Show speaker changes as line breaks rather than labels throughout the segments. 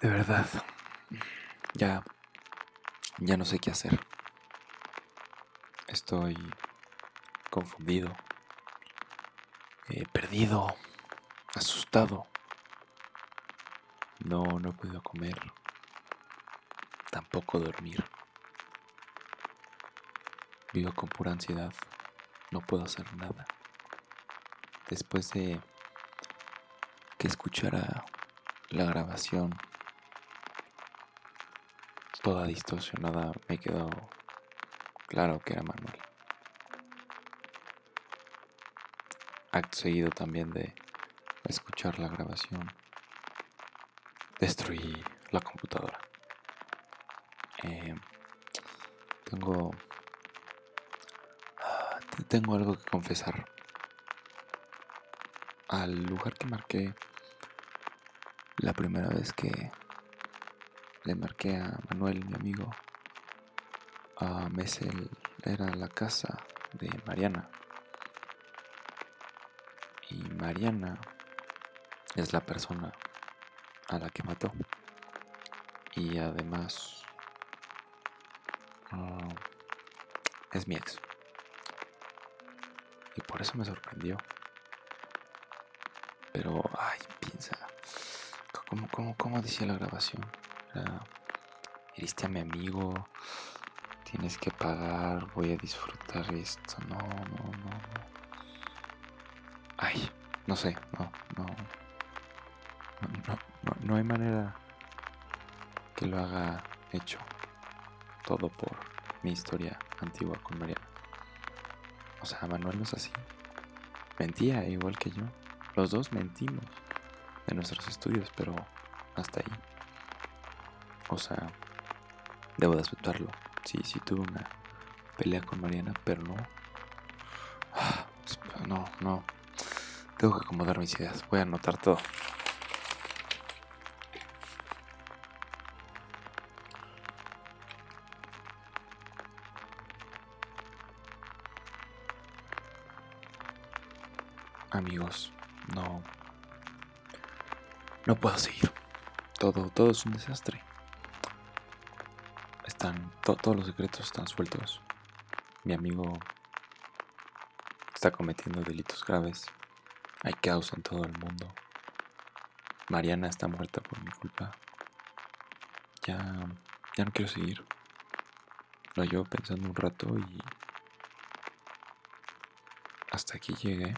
De verdad. Ya. Ya no sé qué hacer. Estoy confundido. eh, perdido. Asustado. No, no podido comer. Tampoco dormir. Vivo con pura ansiedad. No puedo hacer nada. Después de que escuchara la grabación toda distorsionada, me quedó claro que era Manuel. Acto seguido también de escuchar la grabación, destruí la computadora. Eh, tengo tengo algo que confesar. Al lugar que marqué la primera vez que le marqué a Manuel, mi amigo, a Mesel, era la casa de Mariana. Y Mariana es la persona a la que mató. Y además ah, es mi ex. Y por eso me sorprendió. Pero, ay, piensa. ¿Cómo, cómo, cómo decía la grabación? Era, Iriste a mi amigo. Tienes que pagar. Voy a disfrutar esto. No, no, no, no. Ay, no sé. No, no. No, no, no hay manera que lo haga hecho. Todo por mi historia antigua con Mariana. O sea, Manuel no es así. Mentía igual que yo. Los dos mentimos de nuestros estudios, pero hasta ahí. O sea, debo de aceptarlo. Sí, sí tuve una pelea con Mariana, pero no. Ah, no, no. Tengo que acomodar mis ideas. Voy a anotar todo. Amigos, no. No puedo seguir. Todo, todo es un desastre. Todos los secretos están sueltos. Mi amigo está cometiendo delitos graves. Hay caos en todo el mundo. Mariana está muerta por mi culpa. Ya. Ya no quiero seguir. Lo llevo pensando un rato y. Hasta aquí llegué.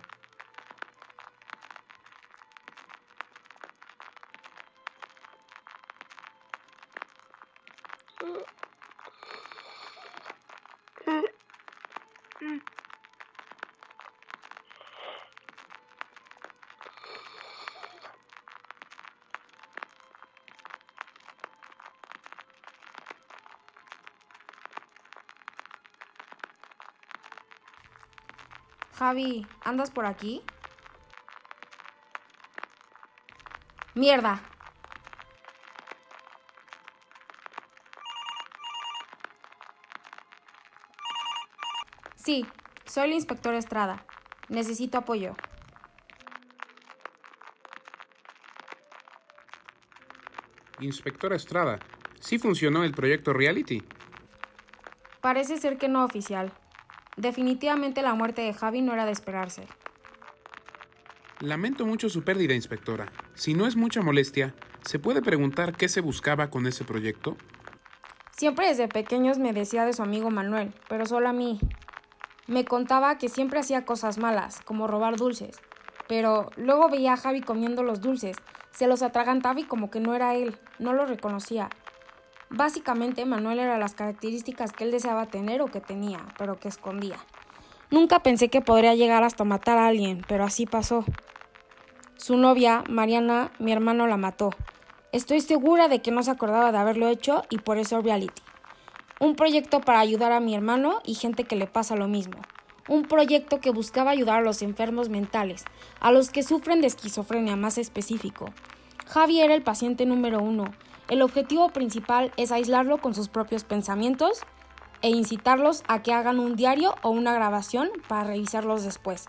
Javi, ¿andas por aquí? Mierda. Sí, soy el inspector Estrada. Necesito apoyo.
Inspectora Estrada, ¿sí funcionó el proyecto Reality?
Parece ser que no oficial. Definitivamente la muerte de Javi no era de esperarse.
Lamento mucho su pérdida, inspectora. Si no es mucha molestia, ¿se puede preguntar qué se buscaba con ese proyecto?
Siempre desde pequeños me decía de su amigo Manuel, pero solo a mí. Me contaba que siempre hacía cosas malas, como robar dulces. Pero luego veía a Javi comiendo los dulces, se los atragantaba y como que no era él, no lo reconocía. Básicamente Manuel era las características que él deseaba tener o que tenía, pero que escondía. Nunca pensé que podría llegar hasta matar a alguien, pero así pasó. Su novia, Mariana, mi hermano la mató. Estoy segura de que no se acordaba de haberlo hecho y por eso reality. Un proyecto para ayudar a mi hermano y gente que le pasa lo mismo. Un proyecto que buscaba ayudar a los enfermos mentales, a los que sufren de esquizofrenia más específico. Javi era el paciente número uno el objetivo principal es aislarlo con sus propios pensamientos e incitarlos a que hagan un diario o una grabación para revisarlos después.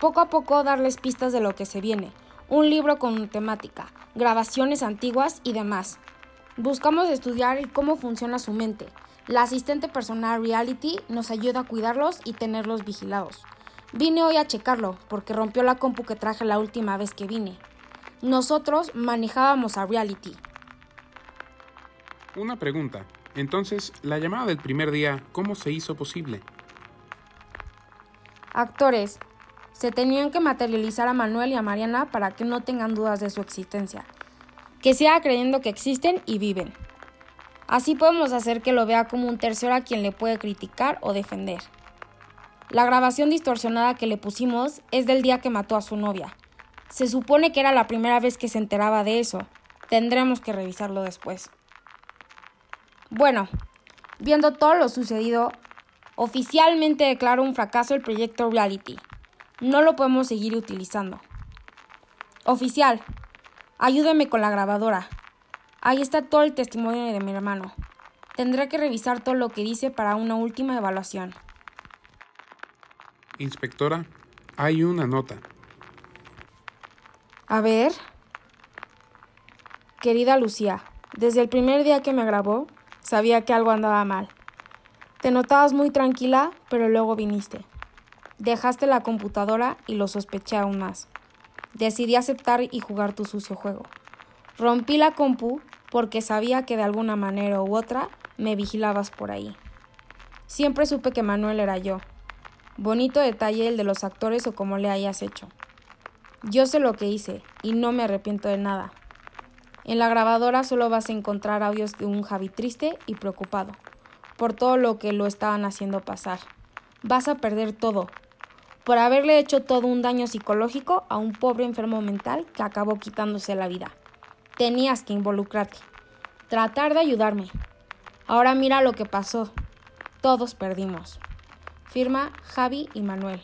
Poco a poco darles pistas de lo que se viene, un libro con temática, grabaciones antiguas y demás. Buscamos estudiar cómo funciona su mente. La asistente personal Reality nos ayuda a cuidarlos y tenerlos vigilados. Vine hoy a checarlo porque rompió la compu que traje la última vez que vine. Nosotros manejábamos a Reality.
Una pregunta. Entonces, la llamada del primer día, ¿cómo se hizo posible?
Actores. Se tenían que materializar a Manuel y a Mariana para que no tengan dudas de su existencia. Que siga creyendo que existen y viven. Así podemos hacer que lo vea como un tercero a quien le puede criticar o defender. La grabación distorsionada que le pusimos es del día que mató a su novia. Se supone que era la primera vez que se enteraba de eso. Tendremos que revisarlo después. Bueno, viendo todo lo sucedido, oficialmente declaro un fracaso el proyecto Reality. No lo podemos seguir utilizando. Oficial, ayúdeme con la grabadora. Ahí está todo el testimonio de mi hermano. Tendré que revisar todo lo que dice para una última evaluación.
Inspectora, hay una nota.
A ver. Querida Lucía, desde el primer día que me grabó, sabía que algo andaba mal. Te notabas muy tranquila, pero luego viniste. Dejaste la computadora y lo sospeché aún más. Decidí aceptar y jugar tu sucio juego. Rompí la compu porque sabía que de alguna manera u otra me vigilabas por ahí. Siempre supe que Manuel era yo. Bonito detalle el de los actores o como le hayas hecho. Yo sé lo que hice y no me arrepiento de nada. En la grabadora solo vas a encontrar audios de un Javi triste y preocupado por todo lo que lo estaban haciendo pasar. Vas a perder todo, por haberle hecho todo un daño psicológico a un pobre enfermo mental que acabó quitándose la vida. Tenías que involucrarte, tratar de ayudarme. Ahora mira lo que pasó. Todos perdimos. Firma Javi y Manuel.